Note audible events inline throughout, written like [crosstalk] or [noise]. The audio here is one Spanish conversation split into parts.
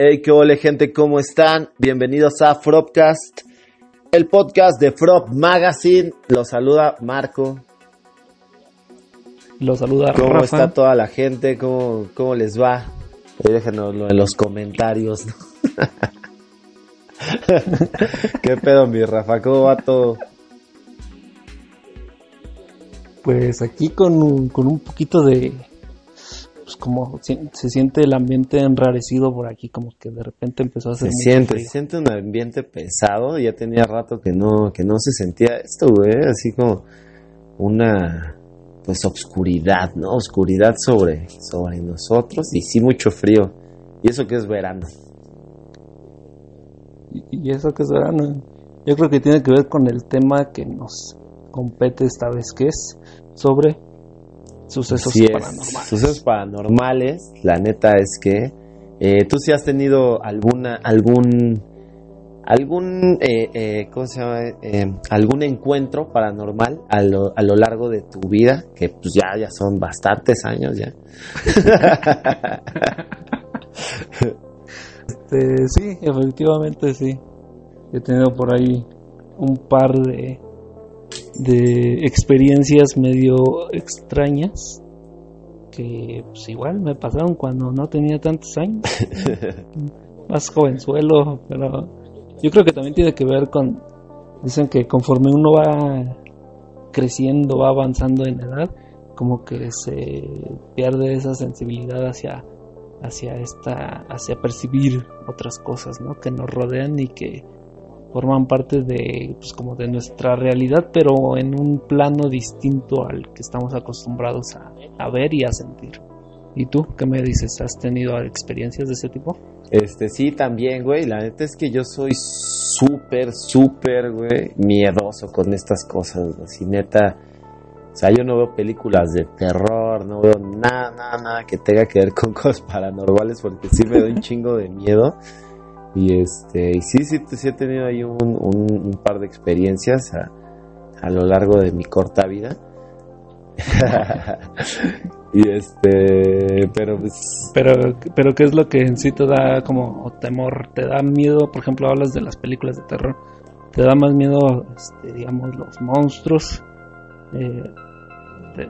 Hey, qué hola gente, ¿cómo están? Bienvenidos a Fropcast, el podcast de Frop Magazine. Los saluda Marco. Los saluda ¿Cómo está toda la gente? ¿Cómo, cómo les va? déjenoslo en los comentarios. [laughs] ¿Qué pedo, mi Rafa? ¿Cómo va todo? Pues aquí con, con un poquito de, como se, siente el ambiente enrarecido por aquí, como que de repente empezó a hacer se siente, se siente un ambiente pesado, ya tenía rato que no, que no se sentía esto, güey, así como una pues obscuridad, ¿no? Oscuridad sobre, sobre nosotros y sí mucho frío. Y eso que es verano. Y, y eso que es verano. Yo creo que tiene que ver con el tema que nos compete esta vez, que es sobre sucesos paranormales. Sucesos paranormales, la neta es que eh, tú sí has tenido alguna, algún, algún, eh, eh, ¿cómo se llama? algún encuentro paranormal a lo, a lo largo de tu vida, que pues ya, ya son bastantes años ya. [laughs] este, sí, efectivamente sí. He tenido por ahí un par de de experiencias medio extrañas que pues igual me pasaron cuando no tenía tantos años [laughs] más jovenzuelo pero yo creo que también tiene que ver con dicen que conforme uno va creciendo va avanzando en edad como que se pierde esa sensibilidad hacia hacia esta hacia percibir otras cosas ¿no? que nos rodean y que forman parte de pues como de nuestra realidad pero en un plano distinto al que estamos acostumbrados a, a, ver y a sentir. Y tú qué me dices has tenido experiencias de ese tipo este sí también güey. La neta es que yo soy súper súper güey miedoso con estas cosas así neta. O sea yo no veo películas de terror no veo nada nada nada que tenga que ver con cosas paranormales porque sí me da un chingo de miedo y este, y sí, sí, sí he tenido ahí un, un, par de experiencias a, lo largo de mi corta vida. [laughs] y este, pero pues... Pero, pero ¿qué es lo que en sí te da como temor? ¿Te da miedo? Por ejemplo, hablas de las películas de terror. ¿Te da más miedo, este, digamos, los monstruos eh,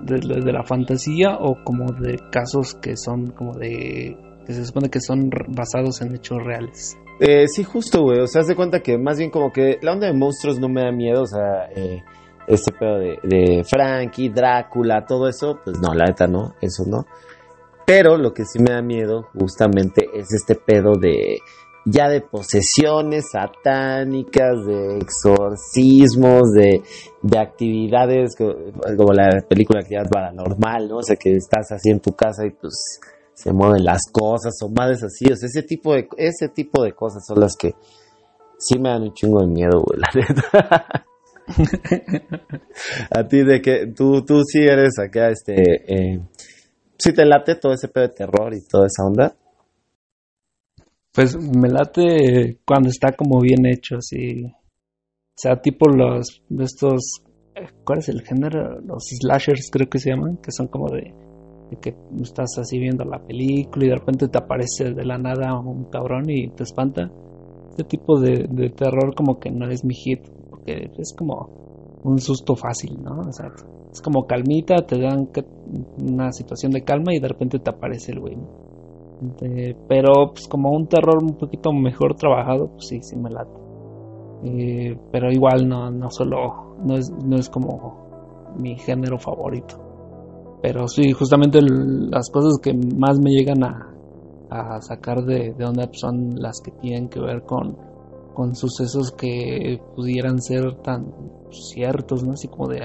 de la fantasía o como de casos que son como de... que se supone que son basados en hechos reales? Eh, sí, justo, güey. O sea, haz de cuenta que más bien como que la onda de monstruos no me da miedo. O sea, eh, este pedo de, de Frankie, Drácula, todo eso, pues no, la neta no, eso no. Pero lo que sí me da miedo justamente es este pedo de ya de posesiones satánicas, de exorcismos, de, de actividades como, la película es paranormal, ¿no? O sea, que estás así en tu casa y pues se mueven las cosas así, o sea, ese tipo de ese tipo de cosas son las que sí me dan un chingo de miedo, güey, la neta. [laughs] a ti de que tú tú sí eres acá este eh, sí te late todo ese pedo de terror y toda esa onda. Pues me late cuando está como bien hecho, así. O sea, tipo los estos ¿cuál es el género? Los slashers creo que se llaman, que son como de que estás así viendo la película y de repente te aparece de la nada un cabrón y te espanta. Este tipo de, terror como que no es mi hit, porque es como un susto fácil, ¿no? O sea, es como calmita, te dan una situación de calma y de repente te aparece el güey. pero pues como un terror un poquito mejor trabajado, pues sí, sí me late. Eh, pero igual no, no solo, no es, no es como mi género favorito. Pero sí, justamente las cosas que más me llegan a, a sacar de, de onda son las que tienen que ver con, con sucesos que pudieran ser tan ciertos, ¿no? Así como de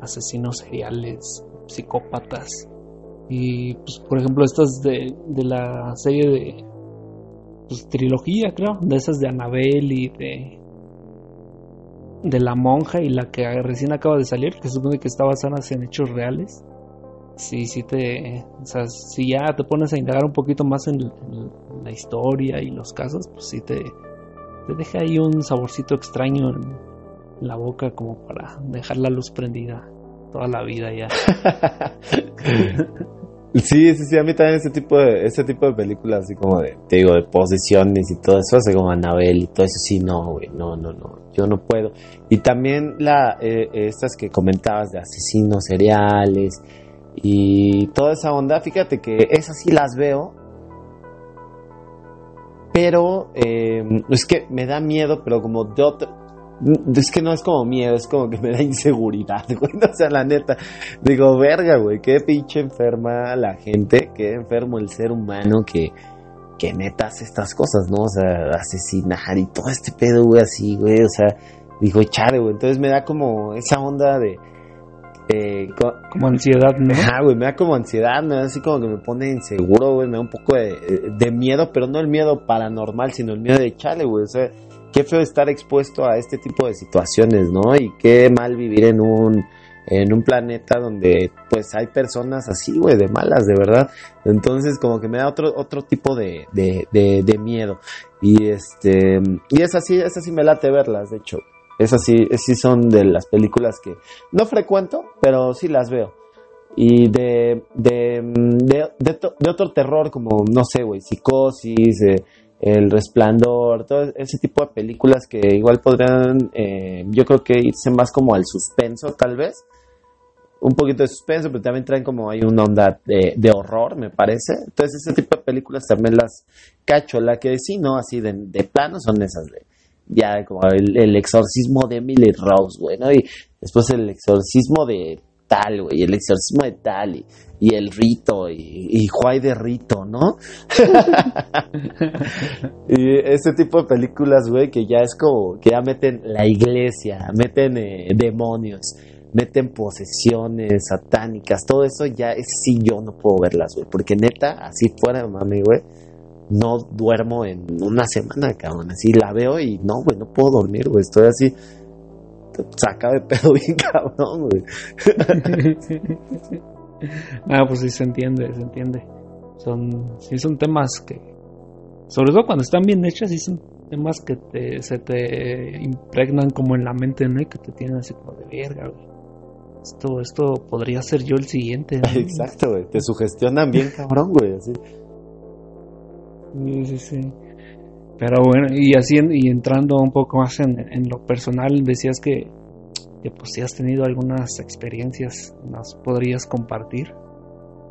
asesinos seriales, psicópatas. Y, pues, por ejemplo, estas de, de la serie de pues, trilogía, creo, de esas de Annabelle y de de la monja y la que recién acaba de salir, que supone que está basada en hechos reales sí, sí te, o sea, si ya te pones a indagar un poquito más en, la historia y los casos, pues sí te, te deja ahí un saborcito extraño en la boca como para dejar la luz prendida toda la vida ya. [laughs] Sí, sí, sí, a mí también ese tipo de, ese tipo de películas, así como de, te digo, de posiciones y todo eso, así como Anabel y todo eso, sí, no, güey, no, no, no, yo no puedo. Y también la, eh, estas que comentabas de asesinos seriales y toda esa onda, fíjate que esas sí las veo, pero eh, es que me da miedo, pero como de otro, es que no es como miedo, es como que me da [laughs] inseguridad, güey. O sea, la neta. Digo, verga, güey. Qué pinche enferma la gente. Qué enfermo el ser humano que, que neta hace estas cosas, ¿no? O sea, asesinar y todo este pedo, güey, así, güey. O sea, digo, chare, güey. Entonces me da como esa onda de. Como ansiedad, ¿no? Ajá, [laughs] güey, me da como ansiedad, me da así como que me pone inseguro, güey, me da un poco de, de miedo, pero no el miedo paranormal, sino el miedo de chale, güey, o sea, qué feo estar expuesto a este tipo de situaciones, ¿no? Y qué mal vivir en un en un planeta donde pues hay personas así, güey, de malas, de verdad. Entonces como que me da otro, otro tipo de, de, de, miedo. Y este, y es así, es así me late verlas, de hecho. Es así, sí son de las películas que no frecuento, pero sí las veo. Y de, de, de, de otro terror como, no sé, güey, psicosis, eh, el Resplandor, todo ese tipo de películas que igual podrían, eh, yo creo que irse más como al suspenso tal vez, un poquito de suspenso, pero también traen como hay una onda de, horror, me parece. Entonces ese tipo de películas también las cacho, la que sí, ¿no? Así de, de plano son esas de, ya como el, exorcismo de Emily Rose, güey, ¿no? Y después el exorcismo de tal, güey, el exorcismo de tal, y, el rito, y, y Juay de rito, ¿no? [laughs] y ese tipo de películas, güey, que ya es como, que ya meten la iglesia, meten eh, demonios, meten posesiones satánicas, todo eso ya es sí yo no puedo verlas, güey, porque neta, así fuera, mami, güey, no duermo en una semana, cabrón, así la veo y no, güey, no puedo dormir, güey, estoy así saca de pedo [laughs] bien cabrón, güey. [laughs] ah, pues sí se entiende, se entiende. Son, sí son temas que, sobre todo cuando están bien hechas, sí son temas que te, se te impregnan como en la mente, ¿no? Y que te tienen así como de verga, güey. Esto, esto podría ser yo el siguiente. [laughs] Exacto, güey. Te sugestionan bien cabrón, güey, así. Sí, sí, sí. Pero bueno, y así y entrando un poco más en, lo personal, decías que, que pues si has tenido algunas experiencias, ¿nos podrías compartir?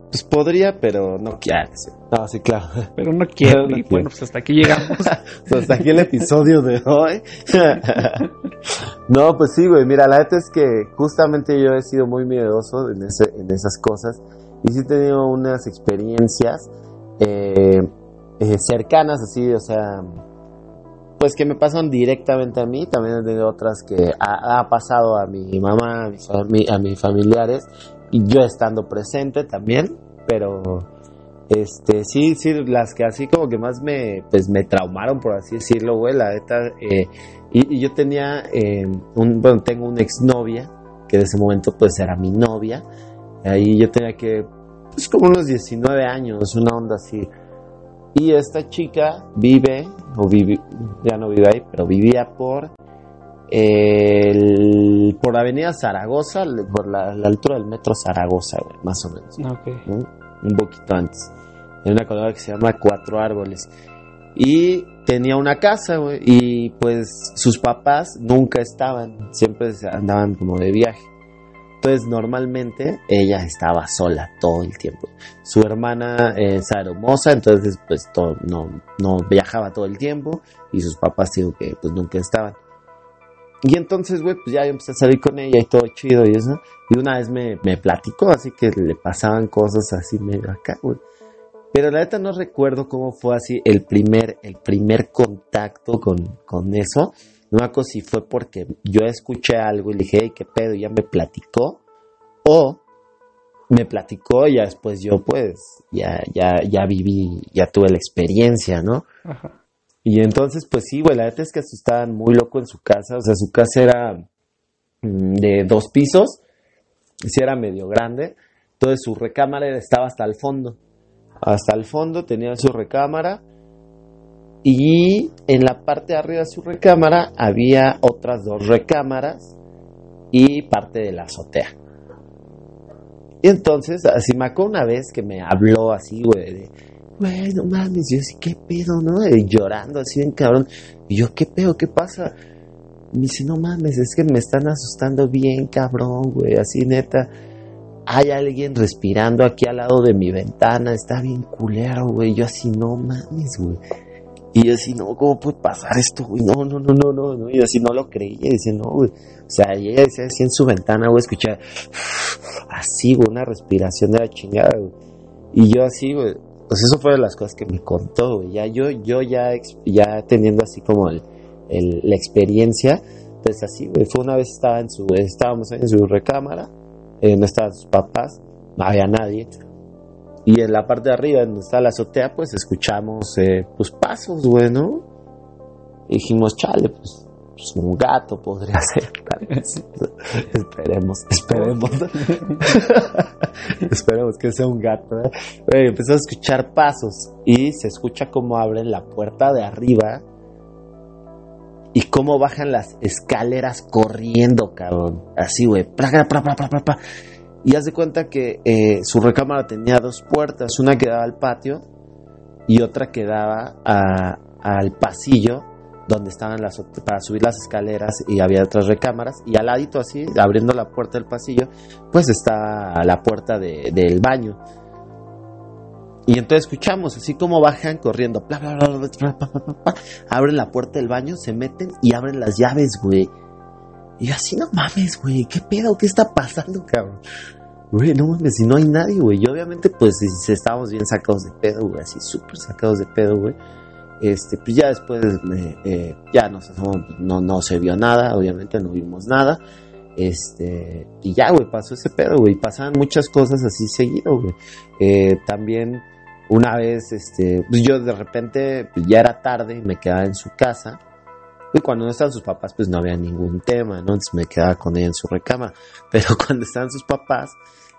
Pues podría, pero no quiero. No, sí, claro. Pero no quiero. [laughs] y bueno, pues hasta aquí llegamos. [laughs] pues hasta aquí el episodio de hoy. [laughs] no, pues sí, güey. Mira, la neta es que justamente yo he sido muy miedoso en, ese, en esas cosas. Y sí he tenido unas experiencias. Eh, eh, cercanas, así, o sea, pues que me pasan directamente a mí, también tenido otras que ha, pasado a mi mamá, a, a mis familiares, y yo estando presente también, pero este sí, sí, las que así como que más me, pues me traumaron, por así decirlo, güey, la neta, eh, y, yo tenía, eh, un, bueno, tengo una exnovia, que de ese momento pues era mi novia, ahí yo tenía que, pues como unos 19 años, una onda así, y esta chica vive, o vive, ya no vive ahí, pero vivía por el, por Avenida Zaragoza, por la, altura del metro Zaragoza, más o menos. Un poquito antes. En una colonia que se llama Cuatro Árboles. Y tenía una casa, güey, y pues sus papás nunca estaban, siempre andaban como de viaje. Entonces normalmente ella estaba sola todo el tiempo. Su hermana es hermosa, entonces pues no, no viajaba todo el tiempo y sus papás digo que pues nunca estaban. Y entonces, güey, pues ya yo empecé a salir con ella y todo chido y eso. Y una vez me, me platicó, así que le pasaban cosas así medio acá, güey. Pero la neta no recuerdo cómo fue así el primer, el primer contacto con, con eso. No me acuerdo si fue porque yo escuché algo y le dije, hey, qué pedo, ya me platicó. O me platicó y ya después yo pues ya, ya, ya viví, ya tuve la experiencia, ¿no? Y entonces pues sí, güey, la neta es que estaban muy loco en su casa. O sea, su casa era mm, de dos pisos. Sí era medio grande. Entonces su recámara estaba hasta el fondo. Hasta el fondo tenía su recámara y en la parte de arriba de su recámara había otras dos recámaras y parte de la azotea. Y entonces, así me acuerdo una vez que me habló así, güey, de, güey, no mames, yo así, ¿qué pedo, no? Y llorando así bien cabrón. Y yo, ¿qué pedo, qué pasa? Me dice, no mames, es que me están asustando bien, cabrón, güey, así neta. Hay alguien respirando aquí al lado de mi ventana, está bien culero, güey. Yo así, no mames, güey. Y yo así, no, ¿cómo puede pasar esto, güey? No, no, no, no, no, no. Y yo así no lo creía, decía, no, güey. O sea, ella decía así en su ventana, güey, escuchaba así, güey, una respiración de la chingada, güey. Y yo así, güey, pues eso fue de las cosas que me contó, güey. Ya yo, yo ya, ya teniendo así como el, la experiencia, pues así, güey, fue una vez estaba en su, estábamos en su recámara, eh, no estaban sus papás, no había nadie. Y en la parte de arriba, donde está la azotea, pues escuchamos, eh, pues pasos, güey, ¿no? Y dijimos, chale, pues, pues un gato podría [laughs] ser, [laughs] esperemos, esperemos. [laughs] esperemos que sea un gato, ¿eh? Empezó a escuchar pasos y se escucha cómo abren la puerta de arriba y cómo bajan las escaleras corriendo, cabrón. Así, güey. Pra, pra, pra. Y haz de cuenta que su recámara tenía dos puertas, una que daba al patio y otra que daba al pasillo donde estaban las para subir las escaleras y había otras recámaras y al ladito así abriendo la puerta del pasillo pues estaba la puerta de, del baño y entonces escuchamos así como bajan corriendo bla, bla, bla, abren la puerta del baño se meten y abren las llaves güey y así, no mames, güey, ¿qué pedo? ¿Qué está pasando, cabrón? Güey, no mames, si no hay nadie, güey. Y obviamente, pues, si- estábamos bien sacados de pedo, güey, así súper sacados de pedo, güey. Este, pues ya después, eh, eh, ya no, se vio nada, obviamente no vimos nada. Este, y ya, güey, pasó ese pedo, güey. Pasaban muchas cosas así seguido, güey. Eh, también, una vez, este, pues yo de repente, pues ya era tarde, me quedaba en su casa. Y cuando no estaban sus papás, pues no había ningún tema, ¿no? Entonces me quedaba con ella en su recámara. [laughs] Pero cuando estaban sus papás,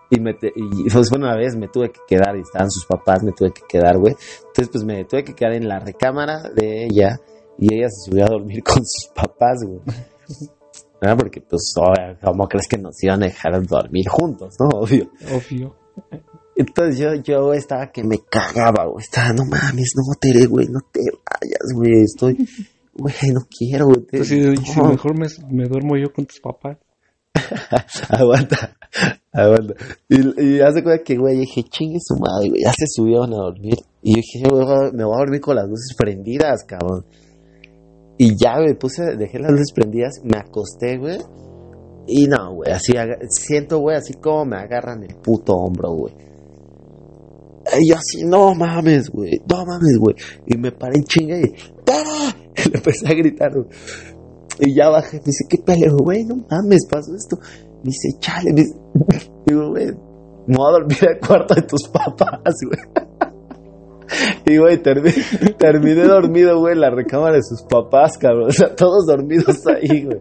y, me te- y pues una vez me tuve que quedar y estaban sus papás, me tuve que quedar, güey. Entonces pues me tuve que quedar en la recámara de ella y ella se subió a dormir [laughs] con sus papás, güey. ¿Verdad? Porque pues, ¿cómo crees que nos iban a dejar dormir juntos, no? [laughs] Obvio. Obvio. Entonces yo, yo estaba que me cagaba, güey. Estaba, no mames, no te, güey, no te vayas, güey. Estoy, güey, no quiero, güey. Pues si, mejor me, me duermo yo con tus papás. [laughs] aguanta, aguanta. Y, y hace cuenta que, güey, dije, chingue su madre, güey, ya se subieron a dormir. Y yo dije, güey, me voy a dormir con las luces prendidas, cabrón. Y ya, güey, puse, dejé las luces prendidas, me acosté, güey. Y no, güey, así, siento, güey, así como me agarran el puto hombro, güey. Y así, no mames, güey, no mames, güey. Y me paré en chinga y, ¡Ah! [laughs] Y le empecé a gritar. Y ya bajé, me dice, ¿qué peleo, güey? No mames, pasó esto. Me dice, chale, me dice, [laughs] digo, güey, me voy a dormir al cuarto de tus papás, güey. [laughs] Y, güey, terminé, terminé dormido, güey, en la recámara de sus papás, cabrón. O sea, todos dormidos ahí, güey.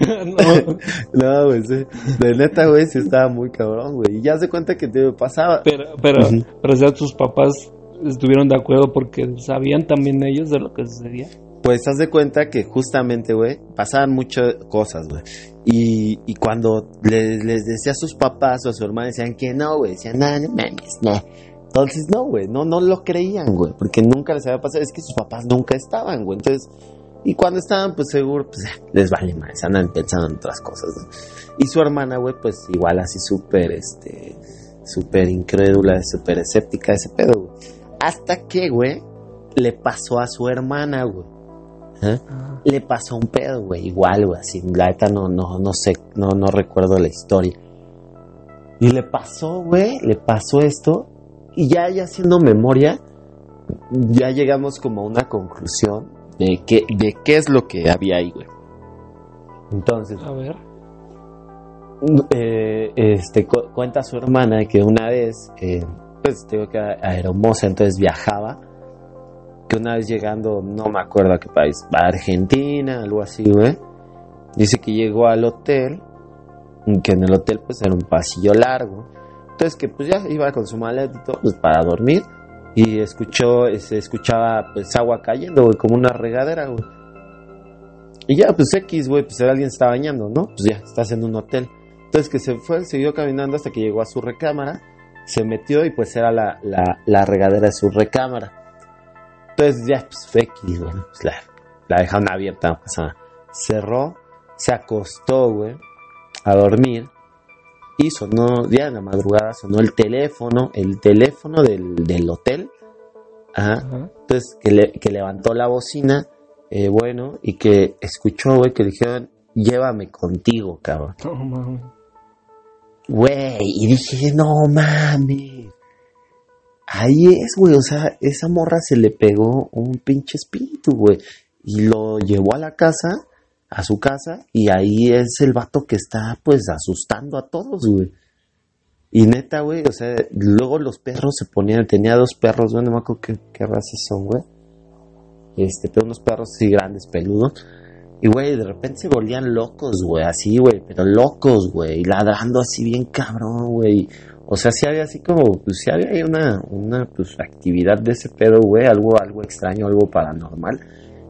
No, [laughs] No, güey, sí. De neta, güey, sí estaba muy cabrón, güey. Y ya se cuenta que te pasaba. pero, pero, pero o sea, tus papás estuvieron de acuerdo porque sabían también ellos de lo que sucedía. Pues haz de cuenta que justamente, güey, pasaban muchas cosas, güey. Y, y cuando les, les decía a sus papás o a su hermana, decían que no, güey. Decían, no, no mames, no. Entonces, no, güey, no, no lo creían, güey. Porque nunca les había pasado. Es que sus papás nunca estaban, güey. Entonces, y cuando estaban, pues seguro, pues les vale más. Andan pensando en otras cosas, ¿no? Y su hermana, güey, pues igual así súper, este, súper incrédula, súper escéptica de ese pedo, güey. Hasta que, güey, le pasó a su hermana, güey. ¿Eh? Le pasó un pedo, güey, igual, güey, así, la neta no, no, no sé, no, no recuerdo la historia. Y le pasó, güey, le pasó esto, y ya, ya haciendo memoria, ya llegamos como a una conclusión de qué, de qué es lo que había ahí, güey. Entonces, A ver. eh, este, cu- cuenta su hermana que una vez, eh, pues tengo que era hermosa, entonces viajaba, que una vez llegando, no me acuerdo a qué país, a Argentina, algo así, güey. Dice que llegó al hotel, que en el hotel pues era un pasillo largo, entonces que pues ya iba con su todo, pues para dormir, y escuchó, se escuchaba pues agua cayendo, güey, como una regadera, güey. Y ya, pues X, güey, pues alguien está bañando, ¿no? Pues ya, estás en un hotel. Entonces que se fue, siguió caminando hasta que llegó a su recámara, se metió y pues era la, la, regadera de su recámara. Entonces ya, pues X, güey, pues la, la dejaron abierta, no pasa Cerró, se acostó, güey, a dormir y sonó, ya en la madrugada sonó el teléfono, el teléfono del, del hotel. Ajá. Entonces que, le, que levantó la bocina eh, bueno, y que escuchó, güey, que dijeron, llévame contigo, cabrón. No mames. Güey, y dije, no mames. Ahí es, güey, o sea, esa morra se le pegó un pinche espíritu, güey. Y lo llevó a la casa, a su casa, y ahí es el vato que está, pues, asustando a todos, güey. Y neta, güey, o sea, luego los perros se ponían, tenía dos perros, güey, no me acuerdo qué, qué razas son, güey este, pero unos perros así grandes, peludos. Y, güey, de repente se volvían locos, güey, así, güey, pero locos, güey, ladrando así bien cabrón, güey. O sea, sí había así como, pues sí había una, una, pues, actividad de ese pedo, güey, algo, algo extraño, algo paranormal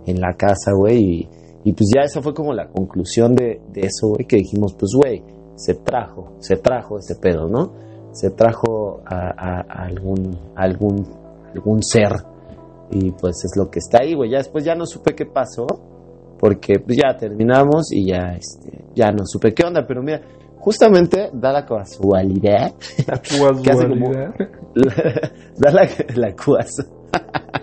en la casa, güey. Y, y, pues ya esa fue como la conclusión de, de eso, güey, que dijimos, pues, güey, se trajo, se trajo ese pedo, ¿no? Se trajo a, a, a algún, algún, algún ser y pues es lo que está ahí, güey. Ya después ya no supe qué pasó, porque pues ya terminamos y ya, este, ya no supe qué onda, pero mira, justamente da la casualidad. La [laughs] casualidad. [laughs] da la, la [laughs]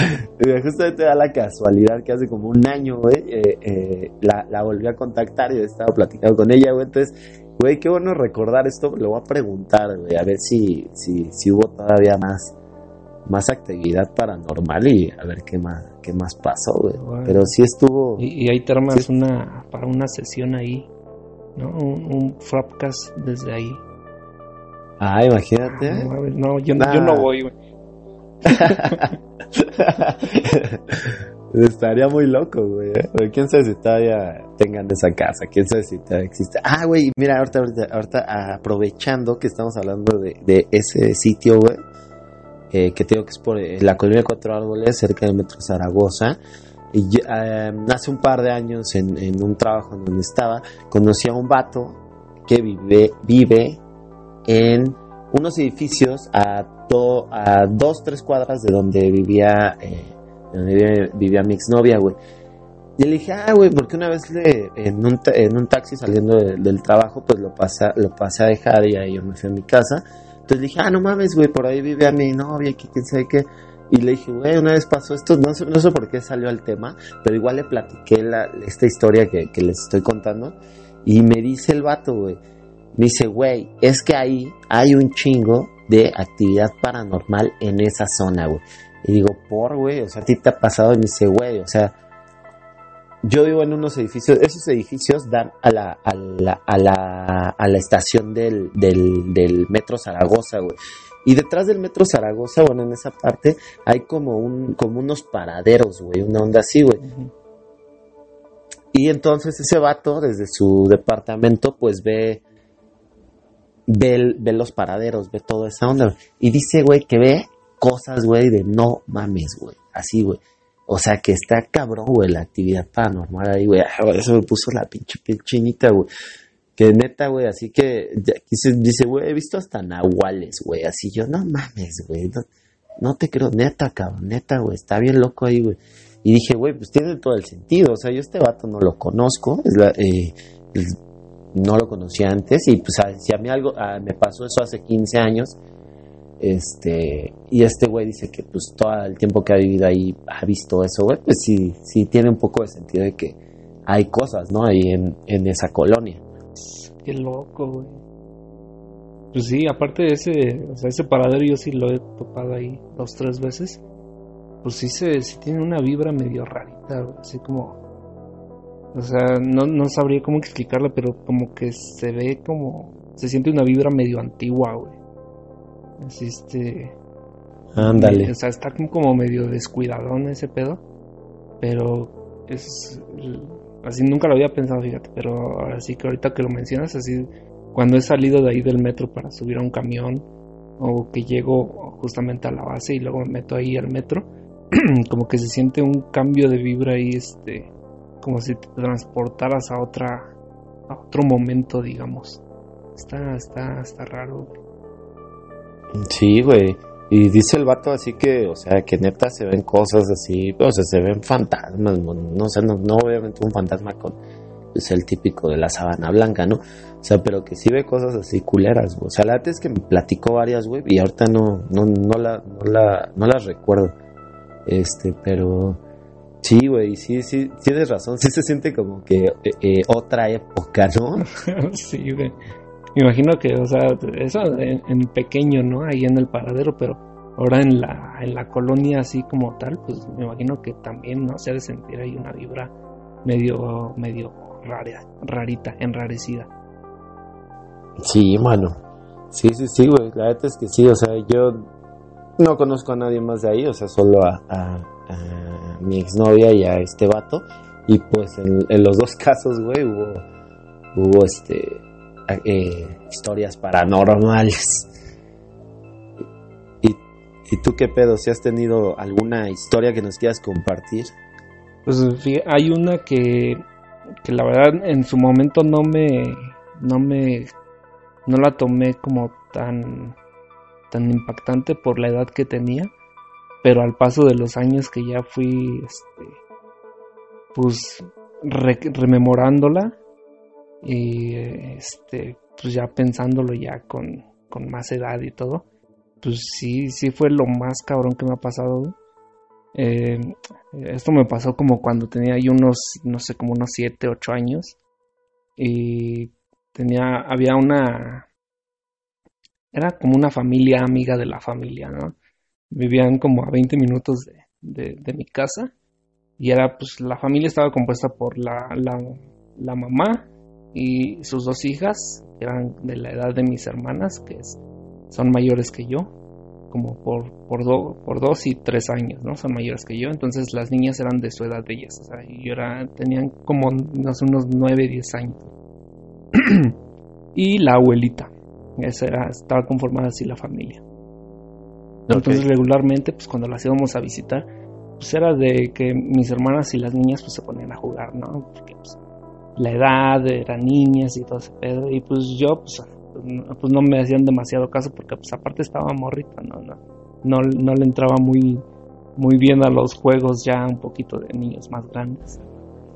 [laughs] justamente da la casualidad que hace como un año, güey, eh, eh, la, la volví a contactar y he estado platicando con ella, güey. Entonces, güey, qué bueno recordar esto. Le voy a preguntar, güey, a ver si, si, si hubo todavía más más actividad paranormal y a ver qué más qué más pasó, güey. Pero sí estuvo. Y, ahí te armas una para una sesión ahí, ¿no? Un, un Frapcast desde ahí. Ah, imagínate. no, yo, yo no voy, güey. [laughs] Estaría muy loco, güey. ¿Quién sabe si todavía tengan esa casa? ¿Quién sabe si todavía existe? Ah, güey, mira, ahorita, ahorita, aprovechando que estamos hablando de, ese sitio, güey eh, que tengo que es por eh, la colonia Cuatro Árboles, cerca del metro Zaragoza. Y em, hace un par de años, en, un trabajo en donde estaba, conocí a un vato que vive, vive en unos edificios a, a dos, tres cuadras de donde vivía, eh, donde vivía, mi exnovia, güey. Y le dije, ah, güey, porque una vez le, en, un, en un taxi saliendo del trabajo, pues lo pasé, lo pasé a dejar y ahí yo me fui a mi casa. Entonces dije, ah, no mames, güey, por ahí vive a mi novia, que quién sabe qué. Y le dije, güey, una vez pasó esto, no sé, no sé por qué salió al tema, pero igual le platiqué la, esta historia que, les estoy contando. Y me dice el vato, güey, me dice, güey, es que ahí hay un chingo de actividad paranormal en esa zona, güey. Y digo, por, güey, o sea, a ti te ha pasado. Y me dice, güey, o sea, yo vivo en unos edificios, esos edificios dan a la, a la, a la, a la estación del, del, del metro Zaragoza, güey. Y detrás del metro Zaragoza, bueno, en esa parte, hay como un, como unos paraderos, güey, una onda así, güey. Y entonces ese vato, desde su departamento, pues ve, ve, ve los paraderos, ve toda esa onda. Y dice, güey, que ve cosas, güey, de no mames, güey. Así, güey. O sea que está cabrón, güey, la actividad paranormal ahí, güey. Ah, eso me puso la pinche piel chinita, güey. Que neta, güey, así que dice, güey, he visto hasta nahuales, güey. Así yo, no mames, güey. No, te creo, neta, cabrón, neta, güey. Está bien loco ahí, güey. Y dije, güey, pues tiene todo el sentido. O sea, yo este vato no lo conozco. Es la, eh, no lo conocía antes. Y pues si a mí algo, ah, me pasó eso hace 15 años este, y este güey dice que pues todo el tiempo que ha vivido ahí ha visto eso, güey, pues sí, sí tiene un poco de sentido de que hay cosas, ¿no? Ahí en, en esa colonia. Qué loco, güey. Pues sí, aparte de ese, o sea, ese paradero yo sí lo he topado ahí dos, tres veces. Pues sí, se, sí tiene una vibra medio rarita, así como... O sea, no, no sabría cómo explicarla, pero como que se ve como... Se siente una vibra medio antigua, güey. Así este. Ándale. O sea, está como medio descuidadón ese pedo. Pero es. Así nunca lo había pensado, fíjate. Pero así que ahorita que lo mencionas, así. Cuando he salido de ahí del metro para subir a un camión. O que llego justamente a la base y luego me meto ahí al metro. [clears throat] como que se siente un cambio de vibra ahí, este. Como si te transportaras a otra, otro momento, digamos. Está, está, está raro. Sí, güey. Y dice el vato así que, o sea, que neta se ven cosas así, o sea, se ven fantasmas, no, sé, no, no obviamente un fantasma con es el típico de la sabana blanca, ¿no? O sea, pero que sí ve cosas así culeras, güey. O sea, la verdad es que me platicó varias, güey, y ahorita no, no, no, la, no, la, no las recuerdo. Este, pero sí, güey, sí, sí, tienes razón, sí se siente como que eh, eh, otra época, ¿no? [laughs] sí, güey. Me imagino que, o sea, eso en, pequeño, ¿no? Ahí en el paradero, pero ahora en la, en la colonia así como tal, pues me imagino que también, ¿no? Se ha de sentir ahí una vibra medio, medio rara, rarita, enrarecida. Sí, mano. Sí, sí, sí, güey. La verdad es que sí, o sea, yo no conozco a nadie más de ahí, o sea, solo a, a, mi exnovia y a este vato. Y pues en, los dos [laughs] casos, güey, hubo, hubo este eh, historias paranormales. [laughs] ¿Y, ¿Y tú qué pedo? ¿Si has tenido alguna historia que nos quieras compartir? Pues hay una que, que la verdad en su momento no me, no me, no la tomé como tan, tan impactante por la edad que tenía, pero al paso de los años que ya fui, este, pues rememorándola, y este pues ya pensándolo ya con, con más edad y todo pues sí sí fue lo más cabrón que me ha pasado eh, esto me pasó como cuando tenía ahí unos no sé como unos 7 8 años y tenía había una era como una familia amiga de la familia no vivían como a 20 minutos de, de, mi casa y era pues la familia estaba compuesta por la, la, la mamá y sus dos hijas eran de la edad de mis hermanas, que son mayores que yo, como por, por, por dos y tres años, ¿no? Son mayores que yo, entonces las niñas eran de su edad de ellas, o sea, yo era, tenían como unos, unos nueve, diez años. [clears throat] y la abuelita, esa era, estaba conformada así la familia. Entonces regularmente, pues cuando las íbamos a visitar, pues era de que mis hermanas y las niñas pues se ponían a jugar, ¿no? Porque pues, la edad, eran niñas y todo ese pedo. Y pues yo, pues, pues no me hacían demasiado caso porque pues aparte estaba morrita, no, no, no, no le entraba muy, muy bien a los juegos ya un poquito de niños más grandes.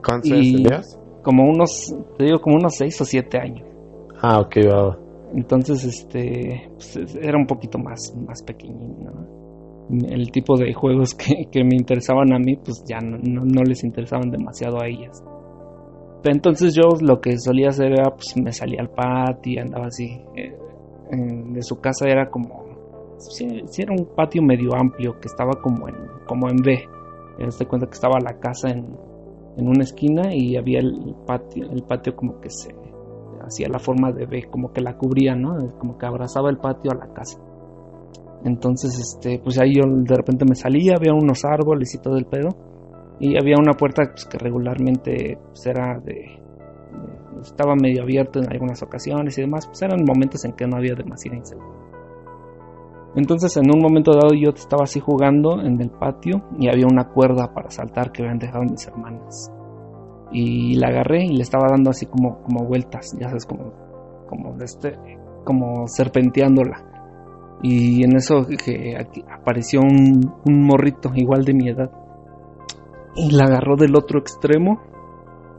¿Cuántos años? Como unos, te digo, como unos 6 o 7 años. Ah, ok, va. Entonces, este, pues, era un poquito más, más pequeñín, El tipo de juegos que, que me interesaban a mí, pues ya no, no les interesaban demasiado a ellas. Entonces yo lo que solía hacer era, pues me salía al patio andaba así. Eh, de su casa era como, sí, era un patio medio amplio que estaba como en, como en B. Te cuenta que estaba la casa en, en una esquina y había el patio, el patio como que se hacía la forma de B, como que la cubría, ¿no? Como que abrazaba el patio a la casa. Entonces, este, pues ahí yo de repente me salía, había unos árboles y todo el pedo y había una puerta pues, que regularmente pues, era de, estaba medio abierto en algunas ocasiones y demás, pues eran momentos en que no había demasiada inseguridad. Entonces en un momento dado yo estaba así jugando en el patio y había una cuerda para saltar que habían dejado mis hermanas. Y la agarré y le estaba dando así como, como vueltas, ya sabes, como, como, este, como serpenteándola. Y en eso que apareció un, morrito igual de mi edad y la agarró del otro extremo.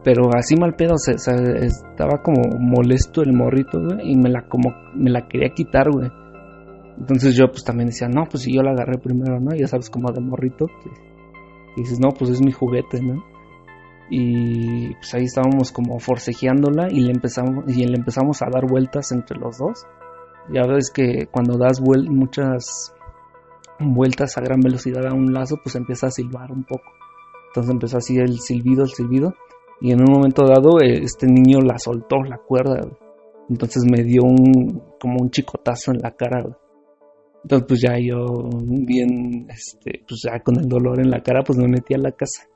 Pero así mal pedo, estaba como molesto el morrito, güey, y me la como me la quería quitar, güey. Entonces yo pues también decía, no, pues si yo la agarré primero, ¿no? Ya sabes, como de morrito, y dices, no, pues es mi juguete, ¿no? Y pues ahí estábamos como forcejeándola y le empezamos, y le empezamos a dar vueltas entre los dos. Ya ves que cuando das muchas vueltas a gran velocidad a un lazo, pues empieza a silbar un poco. Entonces empezó así el silbido, el silbido. Y en un momento dado, eh, este niño la soltó, la cuerda. Entonces me dio un, como un chicotazo en la cara. Entonces pues ya yo, bien, este, pues ya con el dolor en la cara, pues me metí a la casa.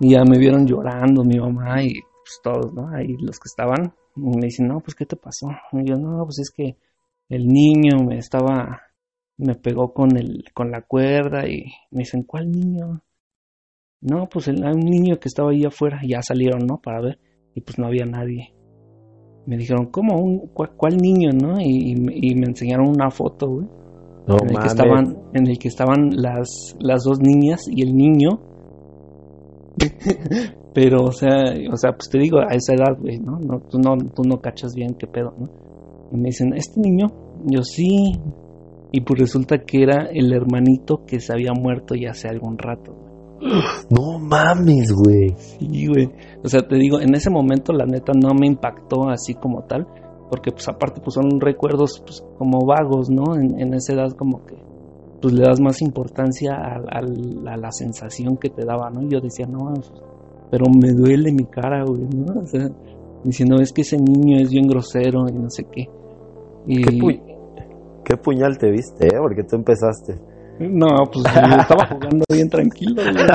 Y ya me vieron llorando mi mamá y pues todos, ¿no? Ahí los que estaban. me dicen, no, pues ¿qué te pasó? Y yo, no, pues es que el niño me estaba, me pegó con el, con la cuerda y me dicen, ¿cuál niño? No, pues hay un niño que estaba ahí afuera, ya salieron, ¿no? Para ver, y pues no había nadie. Me dijeron, ¿cómo? Un, cuál, niño, no? Y, me enseñaron una foto, güey. en, el que estaban, en el que estaban las, las dos niñas y el niño. [laughs] Pero, o sea, o sea, pues te digo, a esa edad, güey, ¿no? no, tú ¿no? Tú no cachas bien qué pedo, ¿no? Y me dicen, ¿este niño? Yo sí. Y pues resulta que era el hermanito que se había muerto ya hace algún rato. No mames, güey. Sí, güey. O sea, te digo, en ese momento la neta no me impactó así como tal. Porque pues aparte pues son recuerdos pues como vagos, ¿no? En, esa edad como que pues le das más importancia a, a, la sensación que te daba, ¿no? Y yo decía, no, pero me duele mi cara, güey, ¿no? O sea, diciendo, es que ese niño es bien grosero y no sé qué. Y... ¿Qué, puñal te viste, eh? Porque tú empezaste. No, pues yo estaba jugando bien tranquilo, güey.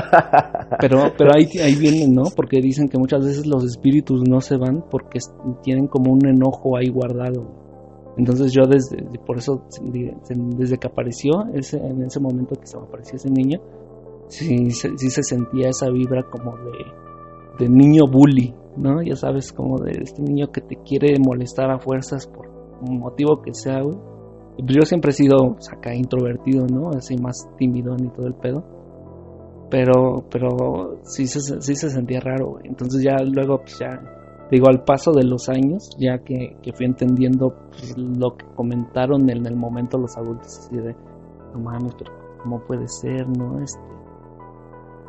Pero, pero ahí, ahí vienen, ¿no? Porque dicen que muchas veces los espíritus no se van porque tienen como un enojo ahí guardado. Entonces yo desde, por eso, desde que apareció, ese, en ese momento que se apareció ese niño, sí, sí se sentía esa vibra como de, de niño bully, ¿no? Ya sabes, como de este niño que te quiere molestar a fuerzas por un motivo que sea, güey. Pues yo siempre he sido pues, acá introvertido, ¿no? Así más tímido y todo el pedo. Pero, pero sí se, sí se sentía raro, güey. Entonces ya luego, pues ya, digo, al paso de los años, ya que, que fui entendiendo pues, lo que comentaron en el momento los adultos, así de, no mames, pero ¿cómo puede ser, no? Este,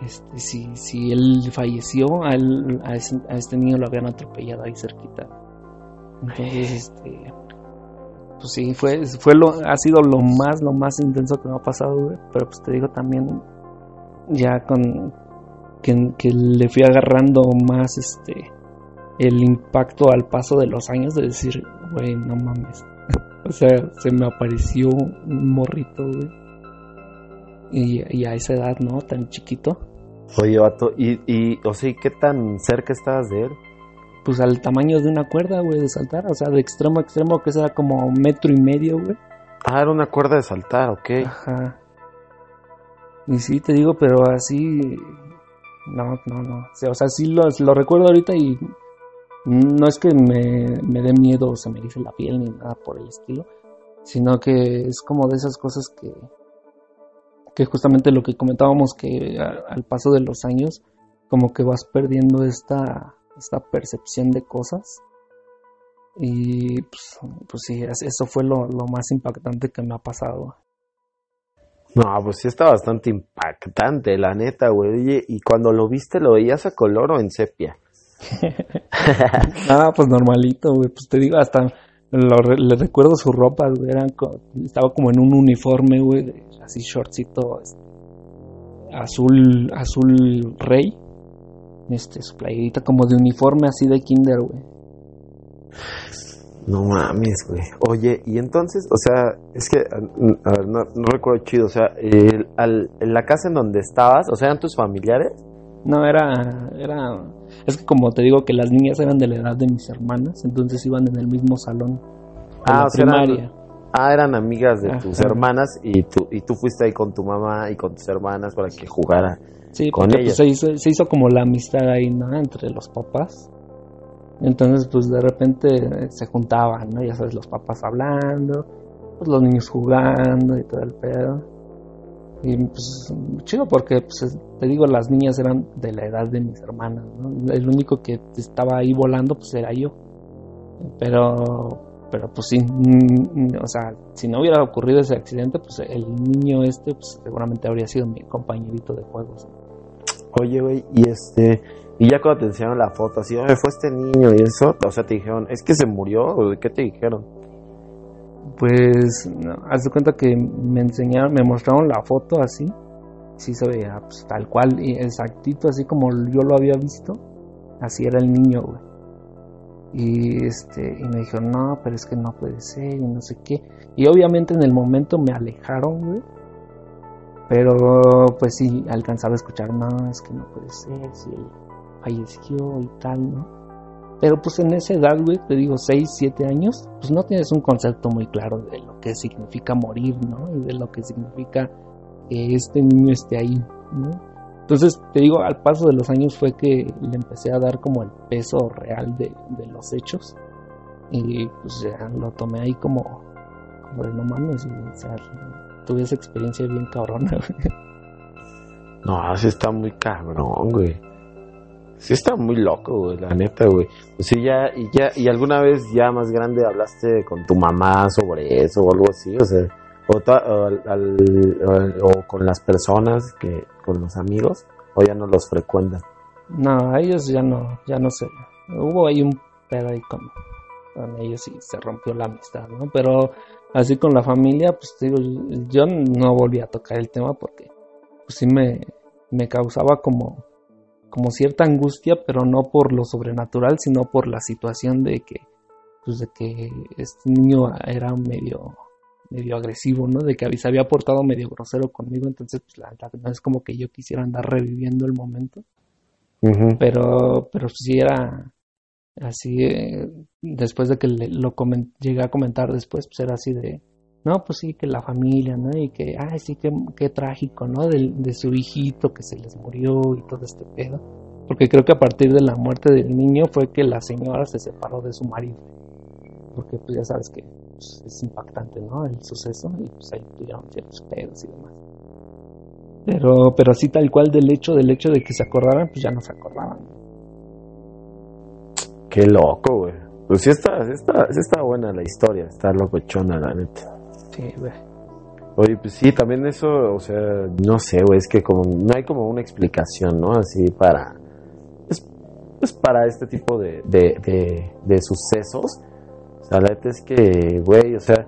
este, si, si él falleció, a, a, este niño lo habían atropellado ahí cerquita. Entonces, este, pues sí, fue, fue lo, ha sido lo más, lo más intenso que me ha pasado, Pero pues te digo también, ya con que, que le fui agarrando más, este, el impacto al paso de los años de decir, güey, no mames. [laughs] o sea, se me apareció un morrito, güey y, a esa edad, ¿no? Tan chiquito. Oye, vato, y, y, o sea, ¿qué tan cerca estabas de él? Pues al tamaño de una cuerda, güey, de saltar, o sea, de extremo a extremo, que era como metro y medio, güey. Ah, era una cuerda de saltar, ok. Ajá. Y sí, te digo, pero así. No, no, no. O sea, sí lo, lo recuerdo ahorita y. No es que me, me dé miedo o se me dice la piel ni nada por el estilo, sino que es como de esas cosas que, que justamente lo que comentábamos que al paso de los años como que vas perdiendo esta, esta percepción de cosas y pues, pues sí, eso fue lo, más impactante que me ha pasado. No, pues sí está bastante impactante, la neta, güey. y cuando lo viste, ¿lo veías a color o en sepia? [laughs] ah, pues normalito, güey. Pues te digo, hasta le recuerdo su ropa, güey. estaba como en un uniforme, güey, así shortcito este, azul, azul rey. Este, su playerita como de uniforme así de kinder, güey. No mames, güey. Oye, y entonces, o sea, es que, a ver, no, recuerdo chido, o sea, el, en la casa en donde estabas, o sea, ¿eran tus familiares? No, era, era, es que como te digo que las niñas eran de la edad de mis hermanas, entonces iban en el mismo salón. Ah, primaria. Ah, eran amigas de tus hermanas y tú, y tú fuiste ahí con tu mamá y con tus hermanas para que jugara sí, con pues, ellas. se, hizo, se hizo como la amistad ahí, ¿no? Entre los papás. Entonces, pues de repente se juntaban, ¿no? Ya sabes, los papás hablando, pues los niños jugando y todo el pedo. Y pues chido porque, pues, te digo, las niñas eran de la edad de mis hermanas. El único que estaba ahí volando, pues era yo. Pero pero pues sí, mm, o sea, si no hubiera ocurrido ese accidente, pues el niño este pues, seguramente habría sido mi compañerito de juegos. Oye, güey, y este, y ya cuando te enseñaron la foto, así, me fue este niño y eso, o sea, te dijeron, ¿es que se murió? ¿O qué te dijeron? Pues, haz de cuenta que me enseñaron, me mostraron la foto así, sí se veía pues, tal cual, exactito, así como yo lo había visto, así era el niño, güey. Y, este, y me dijeron, no, pero es que no puede ser y no sé qué. Y obviamente en el momento me alejaron, güey. Pero pues sí, alcanzaba a escuchar, no, es que no puede ser, si él falleció y tal, ¿no? Pero pues en esa edad, güey, te digo, 6, 7 años, pues no tienes un concepto muy claro de lo que significa morir, ¿no? Y de lo que significa que este niño esté ahí, ¿no? Entonces, te digo, al paso de los años fue que le empecé a dar como el peso real de, los hechos. Y pues ya lo tomé ahí como, como de no mames, o sea, tuve esa experiencia bien cabrona. No, así está muy cabrón, güey. Sí está muy loco, la neta, güey. Pues sí, ya, y ya, y alguna vez ya más grande hablaste con tu mamá sobre eso o algo así, o sea, o, con las personas que, con los amigos, o ya no los frecuentan. No, a ellos ya no, ya no sé. Hubo ahí un pedo ahí con, con ellos y se rompió la amistad, ¿no? Pero así con la familia, pues digo, yo no volví a tocar el tema porque pues sí me, me causaba como, como cierta angustia, pero no por lo sobrenatural, sino por la situación de que, pues de que este niño era medio, medio agresivo, ¿no? De que se había portado medio grosero conmigo, entonces pues la verdad no es como que yo quisiera andar reviviendo el momento. Pero, pero sí era así, eh, después de que lo llegué a comentar después, pues era así de, no, pues sí, que la familia, ¿no? Y que, ay, sí, qué, qué trágico, ¿no? De, de, su hijito que se les murió y todo este pedo. Porque creo que a partir de la muerte del niño fue que la señora se separó de su marido. Porque pues ya sabes que pues, es impactante, ¿no? El suceso y pues ahí tuvieron ciertos pedos y demás. Pero, pero así tal cual del hecho, del hecho de que se acordaran, pues ya no se acordaban. Qué loco, güey. Pues sí está, sí está, sí está buena la historia, está locochona la neta. Oye, pues sí, también eso, o sea, no sé, güey, es que como no hay como una explicación, ¿no? Así para, pues, pues para este tipo de, de, sucesos. O sea, la verdad es que, güey, o sea,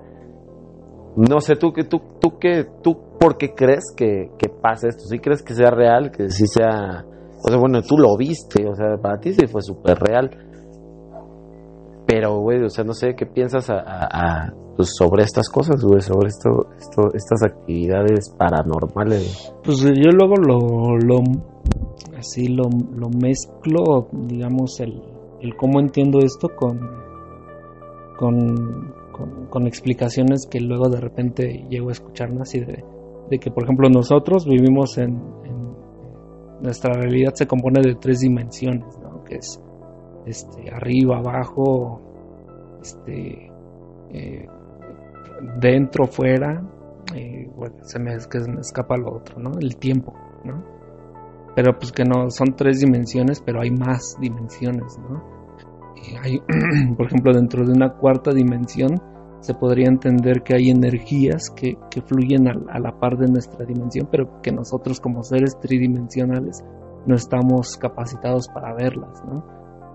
no sé, tú, que tú, tú, que, tú, ¿por qué crees que, que pasa esto? ¿Sí crees que sea real? Que sí sea, o sea, bueno, tú lo viste, o sea, para ti sí fue súper real. Pero, güey, o sea, no sé, ¿qué piensas a pues, sobre estas cosas, güey, sobre esto, esto, estas actividades paranormales. Pues yo luego lo, lo así lo, lo mezclo, digamos, el, el cómo entiendo esto con, con, con, explicaciones que luego de repente llego a escuchar, así de, de que, por ejemplo, nosotros vivimos en, nuestra realidad se compone de tres dimensiones, ¿no? Que es este arriba, abajo, este eh, dentro, fuera, bueno, se me, que me escapa lo otro, ¿no? El tiempo, ¿no? Pero pues que no, son tres dimensiones, pero hay más dimensiones, ¿no? [clears throat] por ejemplo, dentro de una cuarta dimensión se podría entender que hay energías que, que fluyen a, la par de nuestra dimensión, pero que nosotros como seres tridimensionales no estamos capacitados para verlas, ¿no?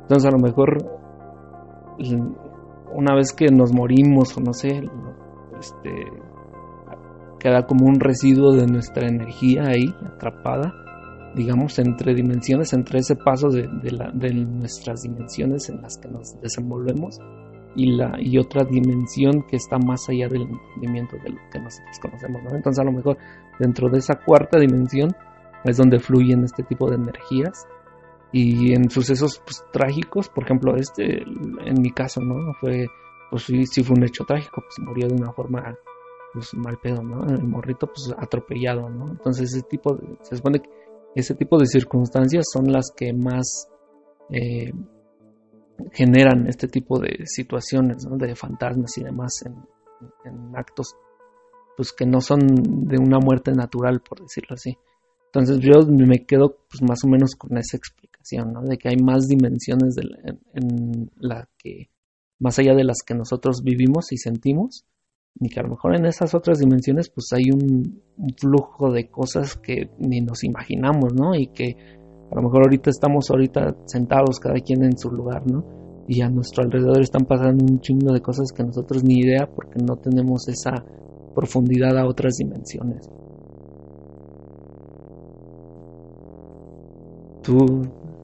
Entonces a lo mejor una vez que nos morimos o no sé, este, queda como un residuo de nuestra energía ahí, atrapada, digamos, entre dimensiones, entre ese paso de, nuestras dimensiones en las que nos desenvolvemos y, la, y otra dimensión que está más allá del entendimiento de lo que nosotros conocemos. Entonces a lo mejor dentro de esa cuarta dimensión es donde fluyen este tipo de energías y en sucesos pues, trágicos, por ejemplo, este en mi caso, ¿no? Fue pues sí, sí fue un hecho trágico, pues murió de una forma pues mal pedo, ¿no? El morrito pues atropellado, ¿no? Entonces ese tipo de, se supone que ese tipo de circunstancias son las que más eh, generan este tipo de situaciones, ¿no? De fantasmas y demás en, actos pues que no son de una muerte natural, por decirlo así. Entonces yo me quedo pues más o menos con esa explicación, ¿no? De que hay más dimensiones en la que más allá de las que nosotros vivimos y sentimos, y que a lo mejor en esas otras dimensiones pues hay un, flujo de cosas que ni nos imaginamos, ¿no? Y que a lo mejor ahorita estamos ahorita sentados cada quien en su lugar, ¿no? Y a nuestro alrededor están pasando un chingo de cosas que nosotros ni idea porque no tenemos esa profundidad a otras dimensiones. Tú...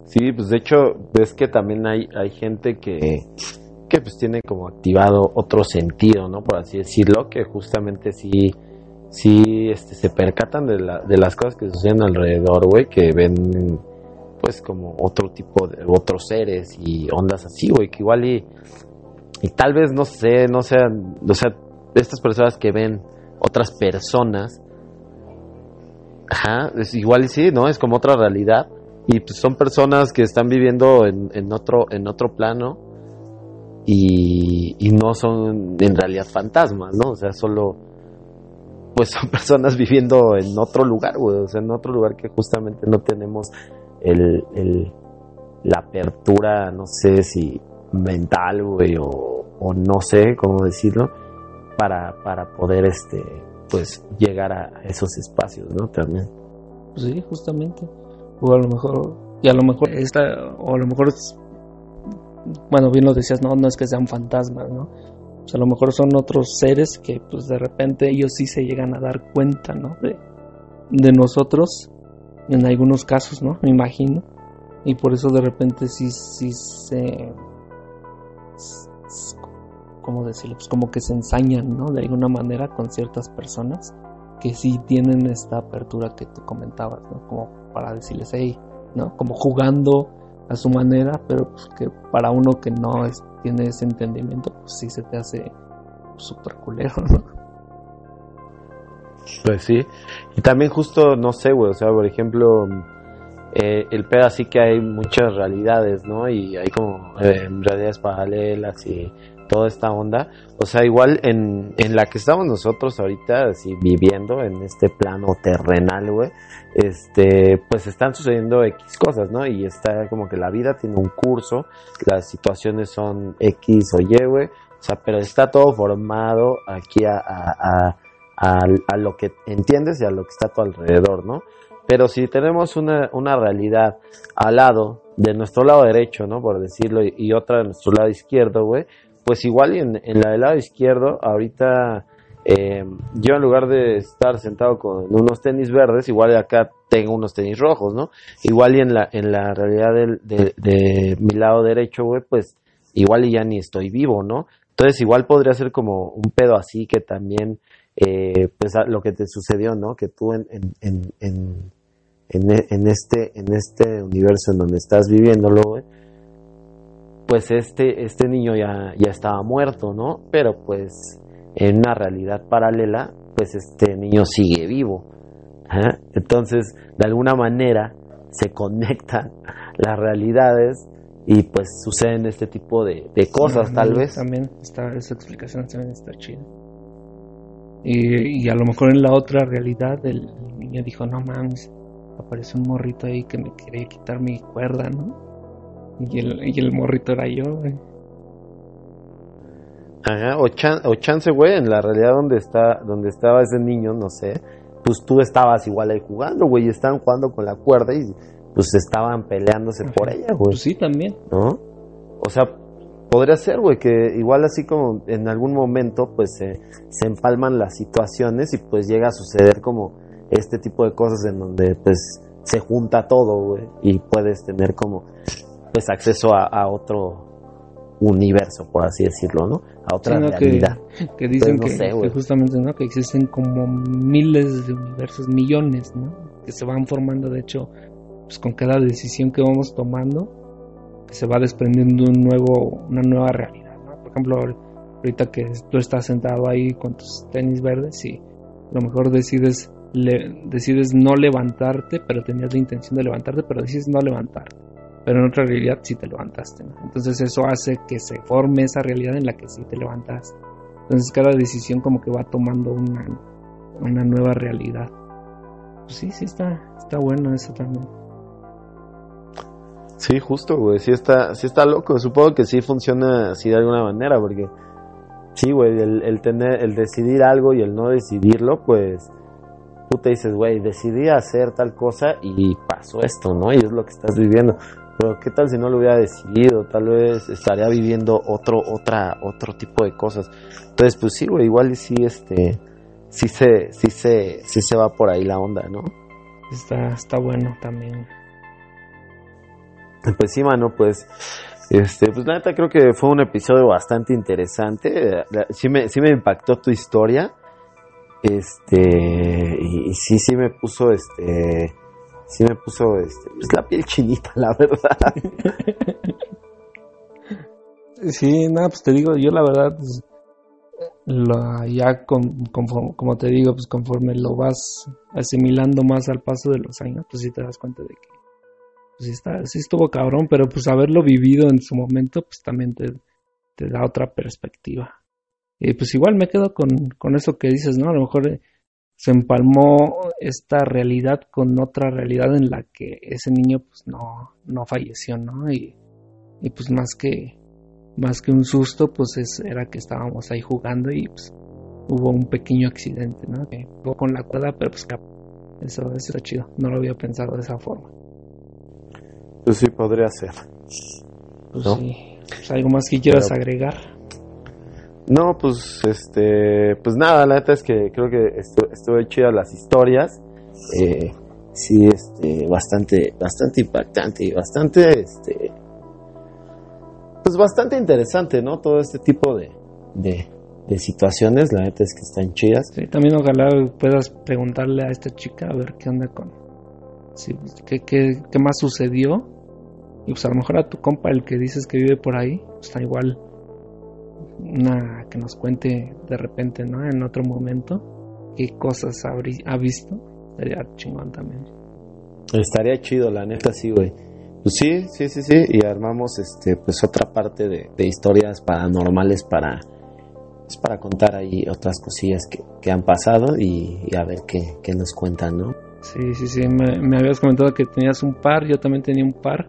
Sí, pues de hecho, ves que también hay, hay gente que que pues tiene como activado otro sentido, ¿no? Por así decirlo, que justamente sí, sí este, se percatan de, la, de las cosas que suceden alrededor, güey, que ven pues como otro tipo de otros seres y ondas así, güey, que igual y, y tal vez no sé, no sean, o sea, estas personas que ven otras personas, Ajá, es igual sí, ¿no? Es como otra realidad. Y pues son personas que están viviendo en, en otro, en otro plano y, no son en realidad fantasmas, ¿no? O sea, solo pues [laughs] son personas viviendo en otro lugar, güey, o sea, en otro lugar que justamente no tenemos el, el la apertura, no sé si mental, güey, o, no sé cómo decirlo, para, para poder, este, pues, llegar a esos espacios, ¿no? También. Pues sí, justamente. O a lo mejor, y a lo mejor esta, o a lo mejor, bueno, bien lo decías, no, no es que sean fantasmas, ¿no? Pues a lo mejor son otros seres que, pues, de repente ellos sí se llegan a dar cuenta, ¿no? De, de nosotros, en algunos casos, ¿no? Me imagino. Y por eso de repente sí, sí se... ¿Cómo decirlo? Pues como que se ensañan, ¿no? De alguna manera con ciertas personas que sí tienen esta apertura que tú comentabas, ¿no? Como para decirles, hey, ¿no? Como jugando a su manera, pero pues que para uno que no es, tiene ese entendimiento, pues sí se te hace súper culero. Pues sí. Y también justo, no sé, güey, o sea, por ejemplo, eh, el pedo así que hay muchas realidades, ¿no? Y hay como eh, realidades paralelas y toda esta onda. O sea, igual en, en la que estamos nosotros ahorita, así viviendo en este plano terrenal, güey, este, pues están sucediendo X cosas, ¿no? Y está como que la vida tiene un curso, las situaciones son X o Y, güey. O sea, pero está todo formado aquí a, a, a lo que entiendes y a lo que está a tu alrededor, ¿no? Pero si tenemos una, una realidad al lado, de nuestro lado derecho, ¿no? Por decirlo, y, y otra de nuestro lado izquierdo, güey, pues igual y en, en la del lado izquierdo, ahorita eh, yo en lugar de estar sentado con unos tenis verdes, igual acá tengo unos tenis rojos, ¿no? Igual y en la, en la realidad de, mi lado derecho, güey, pues igual y ya ni estoy vivo, ¿no? Entonces igual podría ser como un pedo así que también eh, pues lo que te sucedió, ¿no? Que tú en, en, en, en, en, en este, en este universo en donde estás viviéndolo, güey, pues este, este niño ya, ya estaba muerto, ¿no? Pero pues en una realidad paralela, pues este niño sigue vivo. ¿eh? Entonces, de alguna manera, se conectan [laughs] las realidades y pues suceden este tipo de, de cosas, Sí, tal vez. También está, esa explicación también está chida. Y, y a lo mejor en la otra realidad el, el niño dijo, no mames, apareció un morrito ahí que me quería quitar mi cuerda, ¿no? Y el, y el morrito era yo, güey. Ajá, o, chan, o chance, güey, en la realidad donde está, donde estaba ese niño, no sé, pues tú estabas igual ahí jugando, güey, y estaban jugando con la cuerda y pues estaban peleándose por ella, güey, Pues sí, también. ¿no? O sea, podría ser, güey, que igual así como en algún momento, pues se, se empalman las situaciones y pues llega a suceder como este tipo de cosas en donde pues se junta todo, güey, y puedes tener como pues acceso a, a otro universo, por así decirlo, ¿no? A otra Sí, ¿no? realidad. Que, que dicen Pues, no que, sé, güey. que justamente, ¿no? Que existen como miles de universos, millones, ¿no? Que se van formando, de hecho, pues con cada decisión que vamos tomando, que se va desprendiendo un nuevo, una nueva realidad, ¿no? Por ejemplo, ahorita que tú estás sentado ahí con tus tenis verdes y a lo mejor decides, le- decides no levantarte, pero tenías la intención de levantarte, pero decides no levantarte. Pero en otra realidad sí te levantaste, ¿no? Entonces eso hace que se forme esa realidad en la que sí te levantaste. Entonces cada decisión como que va tomando una, una nueva realidad. Pues sí, sí está, está bueno eso también. Sí, justo, güey, sí está, sí está loco, supongo que sí funciona así de alguna manera, porque sí, güey, el, el tener, el decidir algo y el no decidirlo, pues tú te dices, güey, decidí hacer tal cosa y pasó esto, ¿no? Y es lo que estás viviendo. Pero qué tal si no lo hubiera decidido, tal vez estaría viviendo otro, otra, otro tipo de cosas. Entonces, pues sí, güey, igual y sí, este, sí se, sí se, sí se va por ahí la onda, ¿no? Está, está bueno también. Pues sí, mano, pues, este, pues la neta creo que fue un episodio bastante interesante. Sí me, sí me impactó tu historia. Este, y, y sí, sí me puso, este, sí me puso, este, pues la piel chinita, la verdad. [laughs] Sí, nada, pues te digo, yo la verdad, pues, ya como te digo, pues conforme lo vas asimilando más al paso de los años, pues sí te das cuenta de que pues está, sí estuvo cabrón, pero pues haberlo vivido en su momento, pues también te, te da otra perspectiva. Y pues igual me quedo con, con eso que dices, ¿no? A lo mejor eh, se empalmó esta realidad con otra realidad en la que ese niño pues no, no falleció, ¿no? Y, y pues más que más que un susto, pues es, era que estábamos ahí jugando y pues, hubo un pequeño accidente, ¿no? Que con la cuerda, pero pues eso, eso era chido, no lo había pensado de esa forma. Pues sí, podría ser. Pues sí. Pues, ¿Algo más que quieras agregar? No, pues este, pues nada, la neta es que creo que estuvo, estuvo chidas las historias. Eh, sí, este, bastante, bastante impactante y bastante, este, pues bastante interesante, ¿no? Todo este tipo de, de, situaciones, la neta es que están chidas. También ojalá puedas preguntarle a esta chica a ver qué onda con... Qué, qué, qué más sucedió. Y pues a lo mejor a tu compa, el que dices que vive por ahí, pues, está igual una que nos cuente de repente, ¿no? En otro momento, qué cosas ha visto. Estaría chingón también. Estaría chido, la neta sí, güey. Pues sí, sí, sí, sí, y armamos este, pues otra parte de, historias paranormales para, pues para contar ahí otras cosillas que, que han pasado y, a ver qué, qué, nos cuentan, ¿no? Sí, sí, sí, me, habías comentado que tenías un par, yo también tenía un par,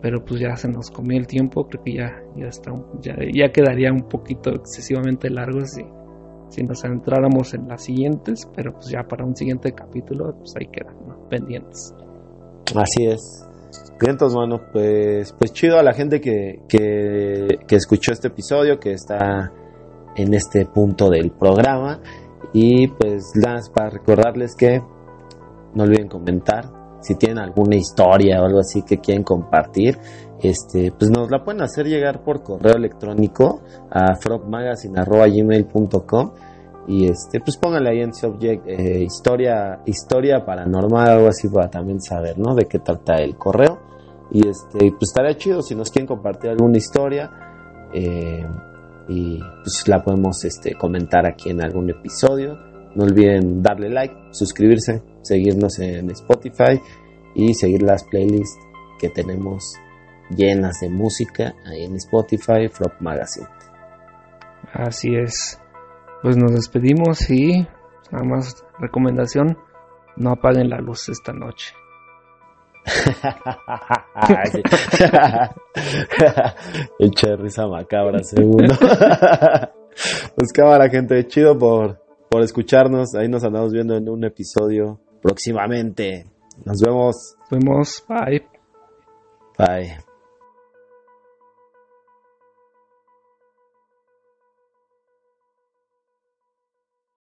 pero pues ya se nos comió el tiempo, creo que ya, ya está, ya, ya quedaría un poquito excesivamente largo si, si nos entráramos en las siguientes, pero pues ya para un siguiente capítulo, pues ahí quedan, ¿no? Pendientes. Así es. Vientos, mano, pues, pues chido a la gente que, que, que escuchó este episodio, que está en este punto del programa. Y pues nada, para recordarles que no olviden comentar. Si tienen alguna historia o algo así que quieren compartir, este, pues nos la pueden hacer llegar por correo electrónico a frogmagazine.gmail.com y este, pues pónganle ahí en subject eh, historia, historia paranormal, algo así para también saber, ¿no? De qué trata el correo. Y este, pues estaría chido si nos quieren compartir alguna historia. Eh, y pues la podemos este, comentar aquí en algún episodio. No olviden darle like, suscribirse, seguirnos en Spotify y seguir las playlists que tenemos llenas de música ahí en Spotify, Flop Magazine. Así es. Pues nos despedimos y nada más recomendación, no apaguen la luz esta noche. [laughs] Echa risa macabra, segundo. pues [laughs] cámara, gente. Chido por, por escucharnos. Ahí nos andamos viendo en un episodio próximamente. Nos vemos. Nos vemos. Bye. Bye.